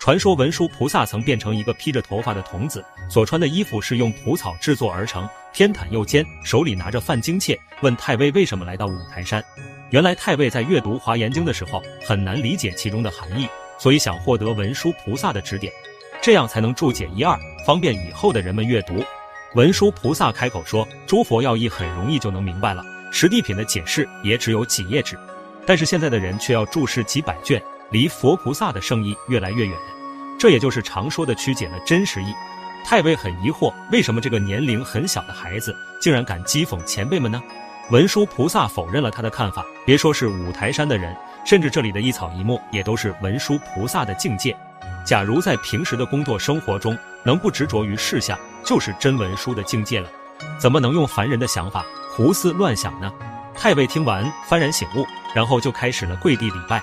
传说文殊菩萨曾变成一个披着头发的童子，所穿的衣服是用蒲草制作而成，偏袒右肩，手里拿着梵经切，问太尉为什么来到五台山。原来太尉在阅读华严经的时候很难理解其中的含义，所以想获得文殊菩萨的指点，这样才能注解一二，方便以后的人们阅读。文殊菩萨开口说：“诸佛要义很容易就能明白了，实地品的解释也只有几页纸，但是现在的人却要注释几百卷。”离佛菩萨的圣意越来越远，这也就是常说的曲解了真实意。太尉很疑惑，为什么这个年龄很小的孩子竟然敢讥讽前辈们呢？文殊菩萨否认了他的看法，别说是五台山的人，甚至这里的一草一木也都是文殊菩萨的境界。假如在平时的工作生活中能不执着于事项，就是真文殊的境界了。怎么能用凡人的想法胡思乱想呢？太尉听完幡然醒悟，然后就开始了跪地礼拜。